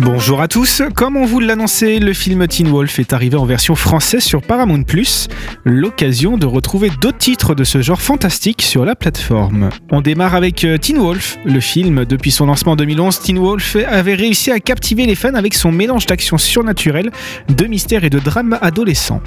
Bonjour à tous, comme on vous l'annonçait, le film Teen Wolf est arrivé en version française sur Paramount+, l'occasion de retrouver d'autres titres de ce genre fantastique sur la plateforme. On démarre avec euh, Teen Wolf, le film. Depuis son lancement en 2011, Teen Wolf avait réussi à captiver les fans avec son mélange d'action surnaturelle, de mystère et de drame adolescent.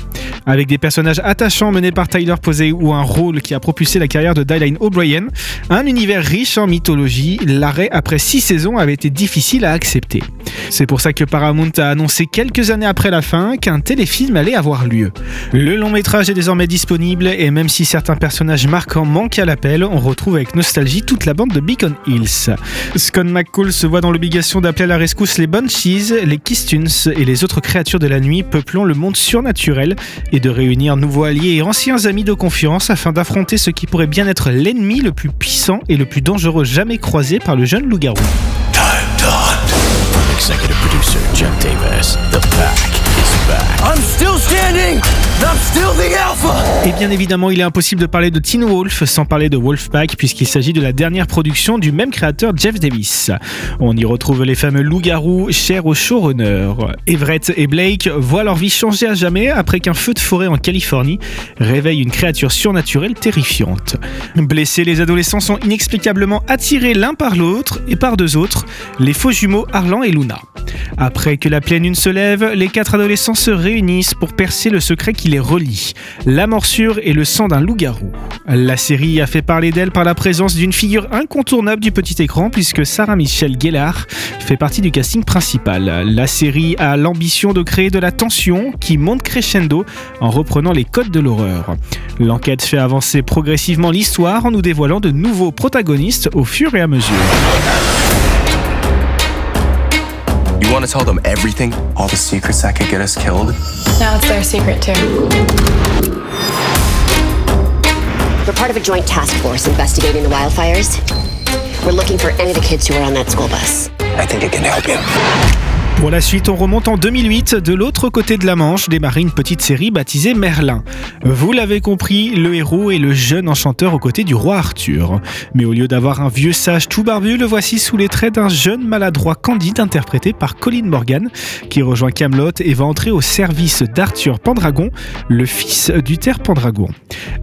Avec des personnages attachants menés par Tyler Posey ou un rôle qui a propulsé la carrière de Dylan O'Brien, un univers riche en mythologie, l'arrêt après six saisons avait été difficile à accepter. C'est pour ça que Paramount a annoncé quelques années après la fin qu'un téléfilm allait avoir lieu. Le long métrage est désormais disponible et même si certains personnages marquants manquent à l'appel, on retrouve avec nostalgie toute la bande de Beacon Hills. Scott McCall se voit dans l'obligation d'appeler à la rescousse les Banshees, les Kistuns et les autres créatures de la nuit peuplant le monde surnaturel et de réunir nouveaux alliés et anciens amis de confiance afin d'affronter ce qui pourrait bien être l'ennemi le plus puissant et le plus dangereux jamais croisé par le jeune loup-garou. Producer Jeff Davis. The pack is back. I'm still standing! I'm still the alpha! Et bien évidemment, il est impossible de parler de Teen Wolf sans parler de Wolfpack, puisqu'il s'agit de la dernière production du même créateur Jeff Davis. On y retrouve les fameux loups-garous chers au showrunner. Everett et Blake voient leur vie changer à jamais après qu'un feu de forêt en Californie réveille une créature surnaturelle terrifiante. Blessés, les adolescents sont inexplicablement attirés l'un par l'autre et par deux autres, les faux jumeaux Arlan et Luna. Après que la pleine lune se lève, les quatre adolescents se réunissent pour percer le secret qui les relie, la morsure et le sang d'un loup-garou. La série a fait parler d'elle par la présence d'une figure incontournable du petit écran puisque Sarah Michelle Gellar fait partie du casting principal. La série a l'ambition de créer de la tension qui monte crescendo en reprenant les codes de l'horreur. L'enquête fait avancer progressivement l'histoire en nous dévoilant de nouveaux protagonistes au fur et à mesure. You want to tell them everything? all the secrets that could get us killed. Now it's their secret too. We're part of a joint task force investigating the wildfires. We're looking for any of the kids who were on that school bus. I think it can help you. Pour la suite, on remonte en 2008. De l'autre côté de la Manche, démarre une petite série baptisée Merlin. Vous l'avez compris, le héros est le jeune enchanteur aux côtés du roi Arthur. Mais au lieu d'avoir un vieux sage tout barbu, le voici sous les traits d'un jeune maladroit candide interprété par Colin Morgan, qui rejoint Camelot et va entrer au service d'Arthur Pendragon, le fils d'Uther Pendragon.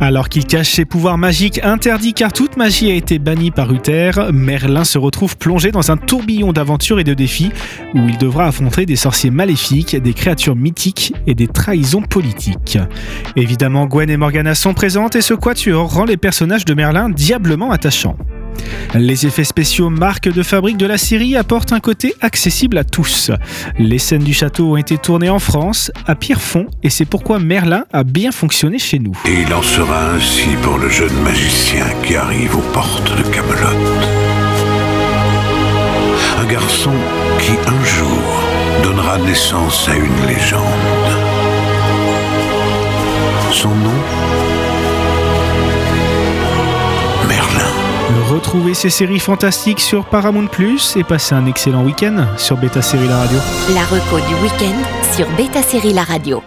Alors qu'il cache ses pouvoirs magiques interdits car toute magie a été bannie par Uther, Merlin se retrouve plongé dans un tourbillon d'aventures et de défis où il devra affronter des sorciers maléfiques, des créatures mythiques et des trahisons politiques. Évidemment, Gwen et Morgana sont présentes et ce quatuor rend les personnages de Merlin diablement attachants. Les effets spéciaux marque de fabrique de la série apportent un côté accessible à tous. Les scènes du château ont été tournées en France, à Pierrefonds, et c'est pourquoi Merlin a bien fonctionné chez nous. Et il en sera ainsi pour le jeune magicien qui arrive aux portes de Camelot. Un garçon qui un jour donnera naissance à une légende. Son nom Retrouvez ces séries fantastiques sur Paramount Plus et passez un excellent week-end sur Beta Série La Radio. La reco du week-end sur Beta Série La Radio.